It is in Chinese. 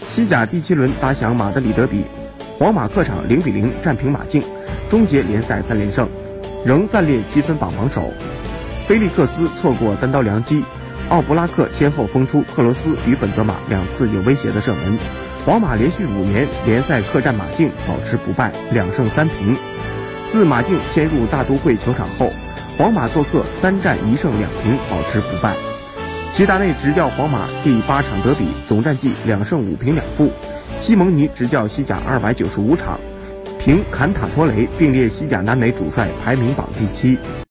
西甲第七轮打响马德里德比，皇马客场零比零战平马竞，终结联赛三连胜，仍暂列积分榜榜首。菲利克斯错过单刀良机，奥布拉克先后封出克罗斯与本泽马两次有威胁的射门。皇马连续五年联赛客战马竞保持不败，两胜三平。自马竞迁入大都会球场后，皇马做客三战一胜两平，保持不败。齐达内执教皇马第八场德比，总战绩两胜五平两负。西蒙尼执教西甲二百九十五场，平坎塔托雷并列西甲南美主帅排名榜第七。